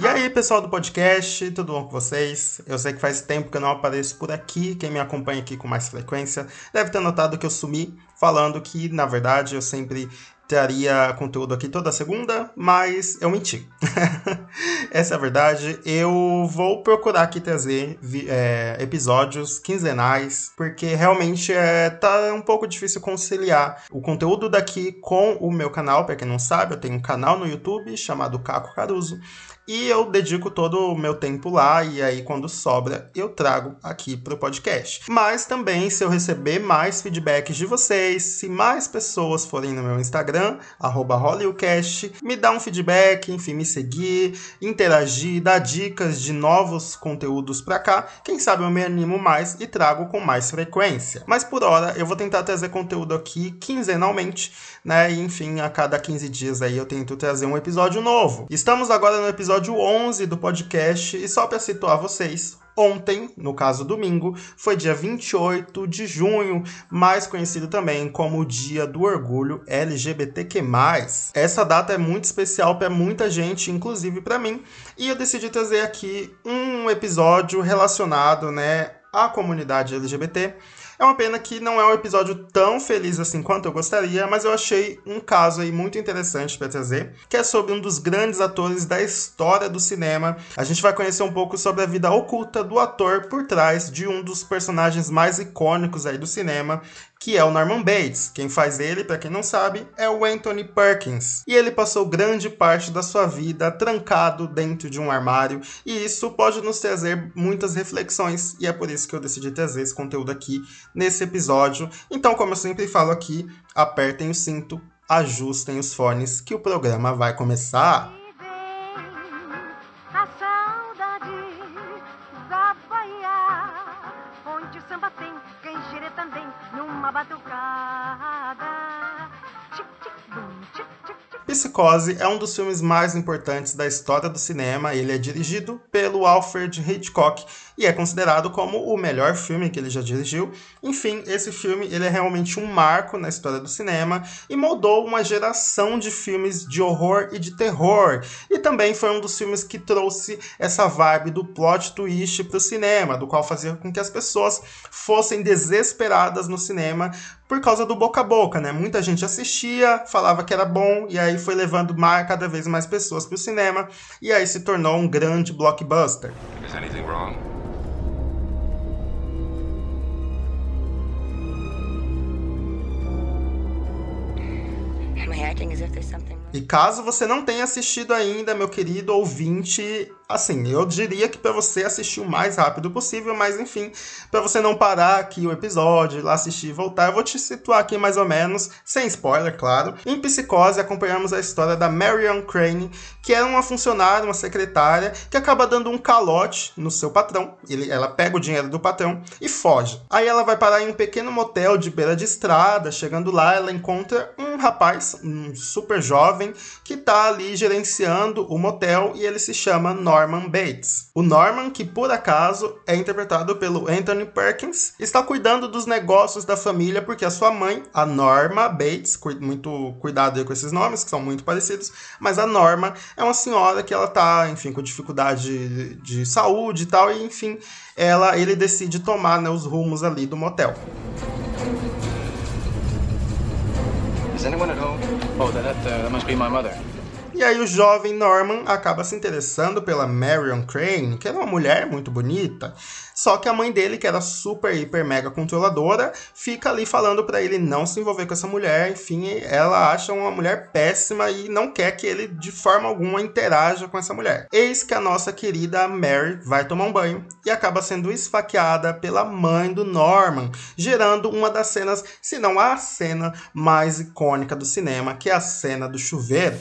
E aí, pessoal do podcast, tudo bom com vocês? Eu sei que faz tempo que eu não apareço por aqui. Quem me acompanha aqui com mais frequência deve ter notado que eu sumi falando que, na verdade, eu sempre traria conteúdo aqui toda segunda, mas eu menti. Essa é a verdade. Eu vou procurar aqui trazer é, episódios quinzenais, porque realmente é, tá um pouco difícil conciliar o conteúdo daqui com o meu canal. Para quem não sabe, eu tenho um canal no YouTube chamado Caco Caruso. E eu dedico todo o meu tempo lá, e aí quando sobra, eu trago aqui para o podcast. Mas também, se eu receber mais feedbacks de vocês, se mais pessoas forem no meu Instagram, HollywoodCast, me dá um feedback, enfim, me seguir, interagir, dar dicas de novos conteúdos para cá, quem sabe eu me animo mais e trago com mais frequência. Mas por hora, eu vou tentar trazer conteúdo aqui quinzenalmente, né? E, enfim, a cada 15 dias aí eu tento trazer um episódio novo. Estamos agora no episódio 11 do podcast. E só para situar vocês, ontem, no caso domingo, foi dia 28 de junho, mais conhecido também como Dia do Orgulho LGBTQ+. Essa data é muito especial para muita gente, inclusive para mim, e eu decidi trazer aqui um episódio relacionado, né, à comunidade LGBT é uma pena que não é um episódio tão feliz assim quanto eu gostaria, mas eu achei um caso aí muito interessante para trazer, que é sobre um dos grandes atores da história do cinema. A gente vai conhecer um pouco sobre a vida oculta do ator por trás de um dos personagens mais icônicos aí do cinema, que é o Norman Bates. Quem faz ele, para quem não sabe, é o Anthony Perkins. E ele passou grande parte da sua vida trancado dentro de um armário, e isso pode nos trazer muitas reflexões, e é por isso que eu decidi trazer esse conteúdo aqui nesse episódio. Então, como eu sempre falo aqui, apertem o cinto, ajustem os fones que o programa vai começar. Psicose é um dos filmes mais importantes da história do cinema. Ele é dirigido pelo Alfred Hitchcock e é considerado como o melhor filme que ele já dirigiu. Enfim, esse filme ele é realmente um marco na história do cinema e moldou uma geração de filmes de horror e de terror. E também foi um dos filmes que trouxe essa vibe do plot twist para o cinema, do qual fazia com que as pessoas fossem desesperadas no cinema por causa do boca a boca, né? Muita gente assistia, falava que era bom, e aí foi levando mais, cada vez mais pessoas para o cinema, e aí se tornou um grande blockbuster. Is anything wrong? E caso você não tenha assistido ainda, meu querido ouvinte, assim, eu diria que para você assistir o mais rápido possível, mas enfim, para você não parar aqui o episódio, lá assistir e voltar, eu vou te situar aqui mais ou menos, sem spoiler, claro. Em Psicose, acompanhamos a história da Marion Crane, que era uma funcionária, uma secretária, que acaba dando um calote no seu patrão. Ele, ela pega o dinheiro do patrão e foge. Aí ela vai parar em um pequeno motel de beira de estrada. Chegando lá, ela encontra um rapaz, um super jovem que está ali gerenciando o motel e ele se chama Norman Bates. O Norman, que por acaso é interpretado pelo Anthony Perkins, está cuidando dos negócios da família porque a sua mãe, a Norma Bates, muito cuidado com esses nomes que são muito parecidos, mas a Norma é uma senhora que ela tá, enfim, com dificuldade de, de saúde e tal, e enfim, ela ele decide tomar né, os rumos ali do motel. Is anyone at home? Oh, that, uh, that must be my mother. E aí o jovem Norman acaba se interessando pela Marion Crane, que era uma mulher muito bonita, só que a mãe dele, que era super, hiper, mega controladora, fica ali falando para ele não se envolver com essa mulher. Enfim, ela acha uma mulher péssima e não quer que ele, de forma alguma, interaja com essa mulher. Eis que a nossa querida Mary vai tomar um banho e acaba sendo esfaqueada pela mãe do Norman, gerando uma das cenas, se não a cena mais icônica do cinema, que é a cena do chuveiro.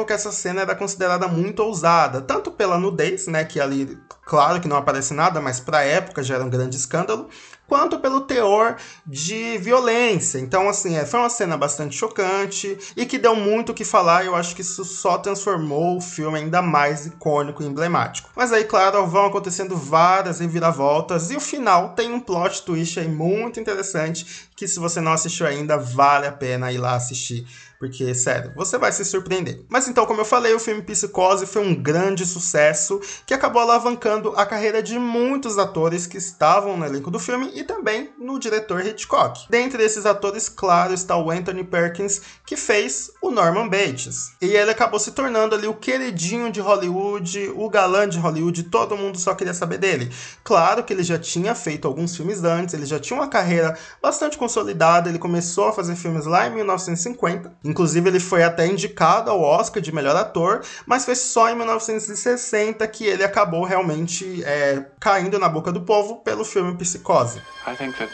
Época, essa cena era considerada muito ousada, tanto pela nudez, né, que ali claro que não aparece nada, mas para a época já era um grande escândalo, quanto pelo teor de violência. Então, assim, é, foi uma cena bastante chocante e que deu muito o que falar. Eu acho que isso só transformou o filme ainda mais icônico e emblemático. Mas aí, claro, vão acontecendo várias reviravoltas e o final tem um plot twist aí muito interessante que se você não assistiu ainda, vale a pena ir lá assistir porque, sério, você vai se surpreender. Mas então, como eu falei, o filme Psicose foi um grande sucesso que acabou alavancando a carreira de muitos atores que estavam no elenco do filme e também no diretor Hitchcock. Dentre esses atores, claro, está o Anthony Perkins, que fez o Norman Bates. E ele acabou se tornando ali o queridinho de Hollywood, o galã de Hollywood, todo mundo só queria saber dele. Claro que ele já tinha feito alguns filmes antes, ele já tinha uma carreira bastante consolidada, ele começou a fazer filmes lá em 1950 Inclusive, ele foi até indicado ao Oscar de melhor ator, mas foi só em 1960 que ele acabou realmente é, caindo na boca do povo pelo filme Psicose. I think that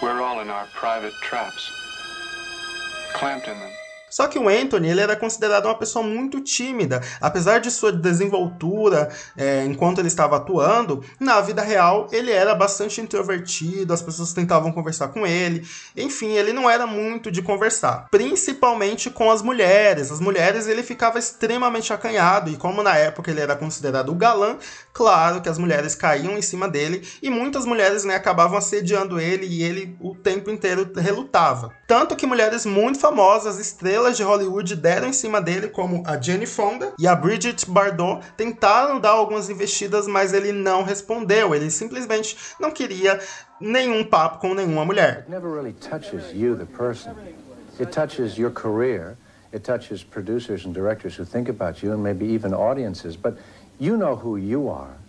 we're all in our private traps, clamped in them. Só que o Anthony ele era considerado uma pessoa muito tímida, apesar de sua desenvoltura é, enquanto ele estava atuando, na vida real ele era bastante introvertido, as pessoas tentavam conversar com ele, enfim, ele não era muito de conversar, principalmente com as mulheres. As mulheres ele ficava extremamente acanhado e como na época ele era considerado o galã, claro que as mulheres caíam em cima dele e muitas mulheres né, acabavam assediando ele e ele o tempo inteiro relutava. Tanto que mulheres muito famosas, estrelas estrelas de Hollywood deram em cima dele, como a Jane Fonda e a Bridget Bardot, tentaram dar algumas investidas, mas ele não respondeu. Ele simplesmente não queria nenhum papo com nenhuma mulher. It touches your career. It touches producers and directors who think about you and maybe even audiences, but you know who you are.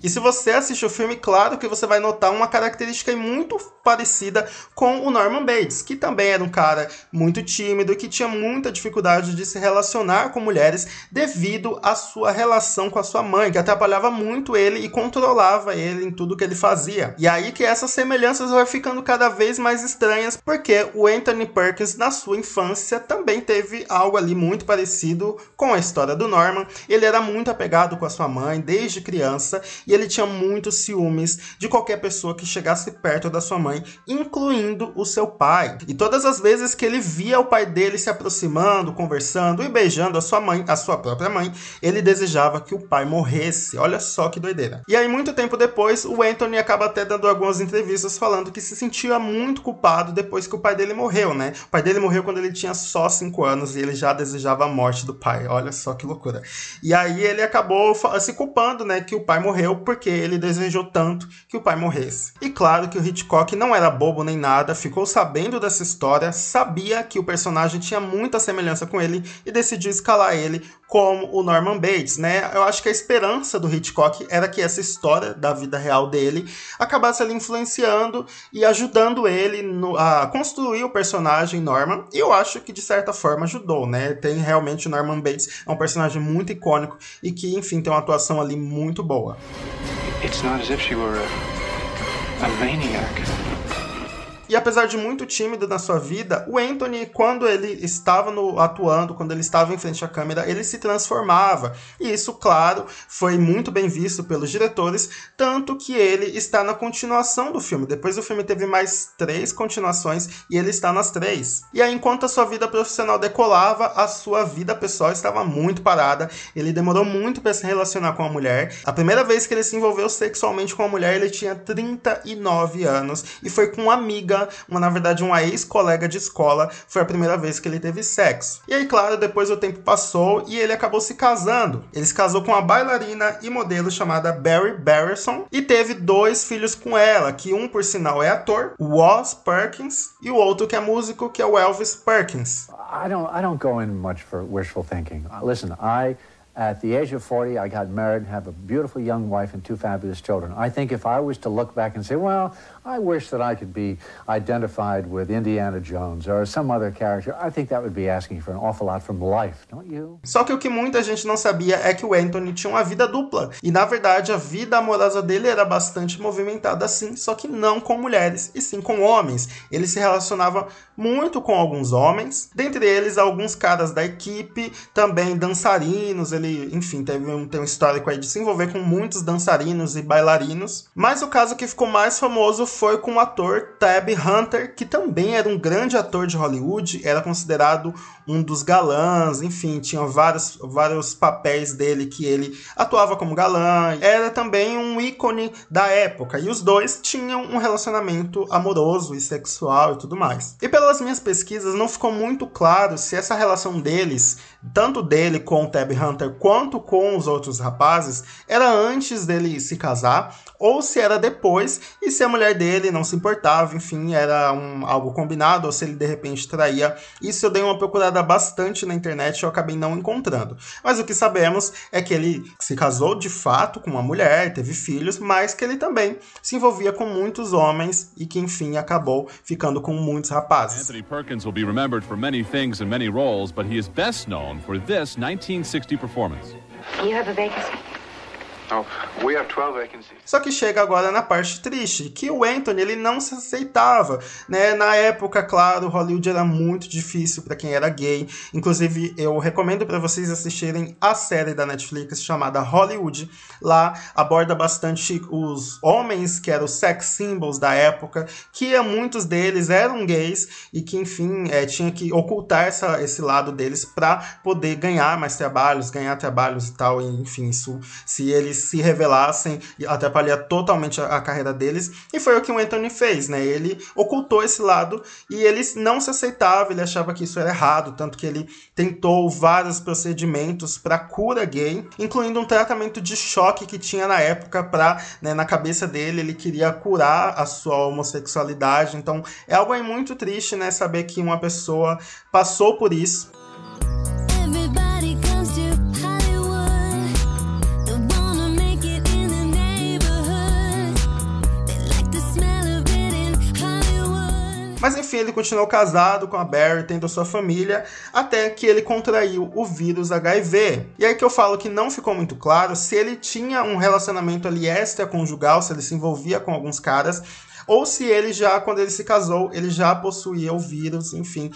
E se você assistir o filme, claro que você vai notar uma característica muito parecida com o Norman Bates, que também era um cara muito tímido que tinha muita dificuldade de se relacionar com mulheres devido à sua relação com a sua mãe, que atrapalhava muito ele e controlava ele em tudo que ele fazia. E aí que essas semelhanças vão ficando cada vez mais estranhas, porque o Anthony Perkins na sua infância também teve algo ali muito parecido com a história do Norman Norman, ele era muito apegado com a sua mãe desde criança e ele tinha muitos ciúmes de qualquer pessoa que chegasse perto da sua mãe, incluindo o seu pai. E todas as vezes que ele via o pai dele se aproximando, conversando e beijando a sua mãe, a sua própria mãe, ele desejava que o pai morresse. Olha só que doideira. E aí, muito tempo depois, o Anthony acaba até dando algumas entrevistas falando que se sentia muito culpado depois que o pai dele morreu, né? O pai dele morreu quando ele tinha só 5 anos e ele já desejava a morte do pai. Olha só que loucura. E aí ele acabou se culpando, né, que o pai morreu porque ele desejou tanto que o pai morresse. E claro que o Hitchcock não era bobo nem nada, ficou sabendo dessa história, sabia que o personagem tinha muita semelhança com ele e decidiu escalar ele como o Norman Bates, né? Eu acho que a esperança do Hitchcock era que essa história da vida real dele acabasse ali influenciando e ajudando ele no, a construir o personagem Norman. E eu acho que de certa forma ajudou, né? Tem realmente o Norman Bates, é um personagem muito icônico e que, enfim, tem uma atuação ali muito boa. It's not as if she were a, a maniac. E apesar de muito tímido na sua vida, o Anthony, quando ele estava no, atuando, quando ele estava em frente à câmera, ele se transformava. E isso, claro, foi muito bem visto pelos diretores, tanto que ele está na continuação do filme. Depois o filme teve mais três continuações e ele está nas três. E aí, enquanto a sua vida profissional decolava, a sua vida pessoal estava muito parada. Ele demorou muito para se relacionar com a mulher. A primeira vez que ele se envolveu sexualmente com a mulher, ele tinha 39 anos e foi com uma amiga amiga, uma na verdade uma ex-colega de escola, foi a primeira vez que ele teve sexo. E aí, claro, depois o tempo passou e ele acabou se casando. Ele se casou com uma bailarina e modelo chamada Barry Barrison e teve dois filhos com ela, que um por sinal é ator, o Oz Perkins, e o outro que é músico, que é o Elvis Perkins. I don't I don't go in much for wishful thinking. Listen, I At the age of 40, I got married, have a beautiful young wife and two fabulous children. I think if I was to look back and say, well, I wish that I could be identified with Indiana Jones or some other character, I think that would be asking for an awful lot from life, don't you? Só que o que muita gente não sabia é que o Anthony tinha uma vida dupla. E na verdade, a vida amorosa dele era bastante movimentada assim, só que não com mulheres, e sim com homens. Ele se relacionava muito com alguns homens, dentre eles alguns caras da equipe, também dançarinos, ele, enfim, teve um, tem um histórico aí de se envolver com muitos dançarinos e bailarinos. Mas o caso que ficou mais famoso foi com o ator Tab Hunter, que também era um grande ator de Hollywood, era considerado um dos galãs, enfim, tinha vários, vários papéis dele que ele atuava como galã, era também um ícone da época, e os dois tinham um relacionamento amoroso e sexual e tudo mais. E pelas minhas pesquisas não ficou muito claro se essa relação deles, tanto dele com o Tab Hunter quanto com os outros rapazes, era antes dele se casar ou se era depois e se a mulher dele não se importava, enfim, era um, algo combinado ou se ele de repente traía. Isso eu dei uma procurada bastante na internet e eu acabei não encontrando. Mas o que sabemos é que ele se casou de fato com uma mulher, teve filhos, mas que ele também se envolvia com muitos homens e que enfim acabou ficando com muitos rapazes. Anthony Perkins will be remembered for many things and many roles, but he is best known for this 1960 performance. You have a vacancy. Oh, Só que chega agora na parte triste, que o Anthony ele não se aceitava, né? Na época, claro, Hollywood era muito difícil para quem era gay. Inclusive, eu recomendo para vocês assistirem a série da Netflix chamada Hollywood. Lá aborda bastante os homens que eram sex symbols da época, que muitos deles eram gays e que, enfim, é, tinha que ocultar essa, esse lado deles para poder ganhar mais trabalhos, ganhar trabalhos e tal. E, enfim, isso se eles eles se revelassem e atrapalhar totalmente a, a, carreira deles. E foi o que o Anthony fez, né? Ele ocultou esse lado e ele não se aceitava, ele achava que isso era errado, tanto que ele tentou vários procedimentos para cura gay, incluindo um tratamento de choque que tinha na época para, né, na cabeça dele, ele queria curar a sua homossexualidade. Então, é algo aí muito triste, né, saber que uma pessoa passou por isso Mas enfim, ele continuou casado com a Barry, tendo sua família, até que ele contraiu o vírus HIV. E aí que eu falo que não ficou muito claro se ele tinha um relacionamento ali extraconjugal, se ele se envolvia com alguns caras, ou se ele já, quando ele se casou, ele já possuía o vírus, enfim.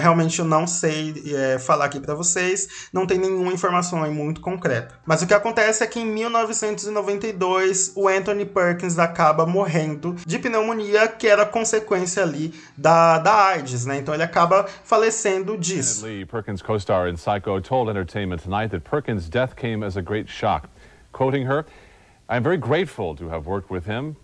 Realmente eu não sei é, falar aqui para vocês, não tem nenhuma informação aí muito concreta. Mas o que acontece é que em 1992 o Anthony Perkins acaba morrendo de pneumonia, que era consequência ali da, da AIDS, né? Então ele acaba falecendo disso. Lee, Perkins co-star in Psycho, told Entertainment Tonight that Perkins' death came as a great shock. Quoting her, I'm very grateful to have worked with him.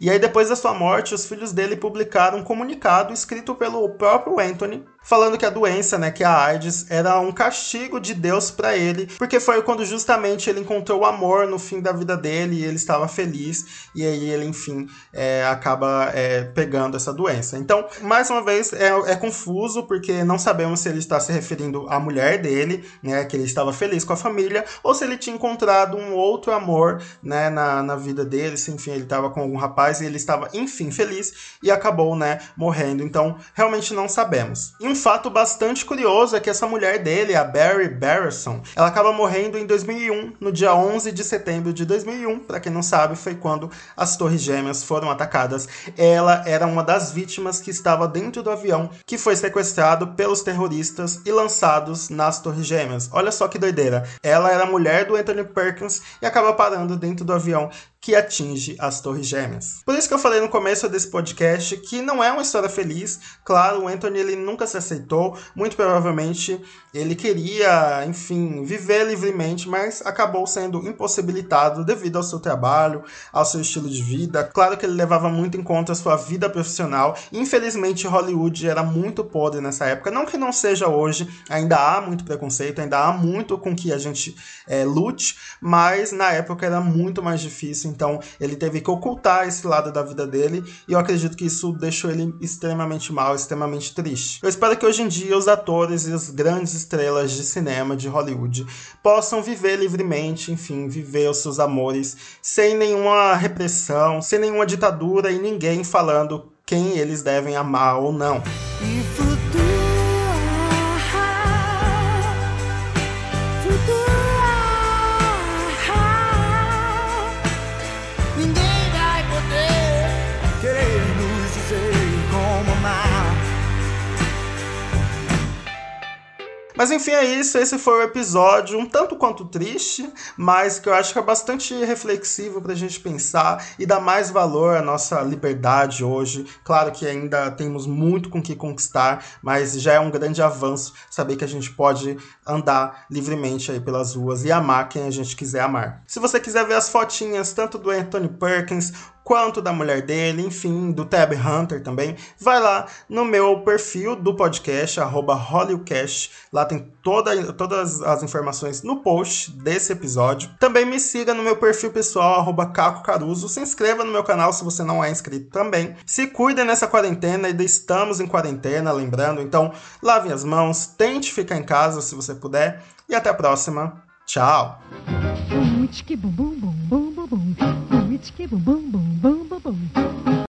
E aí, depois da sua morte, os filhos dele publicaram um comunicado escrito pelo próprio Anthony, falando que a doença, né, que a AIDS, era um castigo de Deus para ele, porque foi quando justamente ele encontrou o amor no fim da vida dele e ele estava feliz, e aí ele, enfim, é, acaba é, pegando essa doença. Então, mais uma vez, é, é, confuso, porque não sabemos se ele está se referindo à mulher dele, né, que ele estava feliz com a família, ou se ele tinha encontrado um outro amor, né, na, na vida dele, se, enfim, ele estava com algum rapaz e ele estava, enfim, feliz e acabou, né, morrendo. Então, realmente não sabemos. E um fato bastante curioso é que essa mulher dele, a Barry Barrison, ela acaba morrendo em 2001, no dia 11 de setembro de 2001. Para quem não sabe, foi quando as Torres Gêmeas foram atacadas. Ela era uma das vítimas que estava dentro do avião que foi sequestrado pelos terroristas e lançados nas Torres Gêmeas. Olha só que doideira. Ela era mulher do Anthony Perkins e acaba parando dentro do avião que atinge as Torres Gêmeas. Por isso que eu falei no começo desse podcast que não é uma história feliz. Claro, o Anthony ele nunca se aceitou, muito provavelmente ele queria, enfim, viver livremente, mas acabou sendo impossibilitado devido ao seu trabalho, ao seu estilo de vida. Claro que ele levava muito em conta a sua vida profissional. Infelizmente, Hollywood era muito podre nessa época. Não que não seja hoje, ainda há muito preconceito, ainda há muito com que a gente é, lute, mas na época era muito mais difícil. Então, ele teve que ocultar esse lado da vida dele e eu acredito que isso deixou ele extremamente mal, extremamente triste. Eu espero que hoje em dia os atores e os grandes estrelas de cinema de Hollywood possam viver livremente, enfim, viver os seus amores sem nenhuma repressão, sem nenhuma ditadura e ninguém falando quem eles devem amar ou não. Mas enfim, é isso. Esse foi o episódio, um tanto quanto triste, mas que eu acho que é bastante reflexivo pra gente pensar e dar mais valor à nossa liberdade hoje. Claro que ainda temos muito com que conquistar, mas já é um grande avanço saber que a gente pode andar livremente aí pelas ruas e amar quem a gente quiser amar. Se você quiser ver as fotinhas tanto do Anthony Perkins quanto da mulher dele, enfim, do Tab Hunter também, vai lá no meu perfil do podcast, HollywoodCast. Lá tem toda, todas as informações no post desse episódio. Também me siga no meu perfil pessoal, Caco Caruso. Se inscreva no meu canal se você não é inscrito também. Se cuida nessa quarentena, ainda estamos em quarentena, lembrando. Então, lave as mãos, tente ficar em casa se você puder. E até a próxima. Tchau! Tiquitiquibum, bum, bum, bum, bum, bum.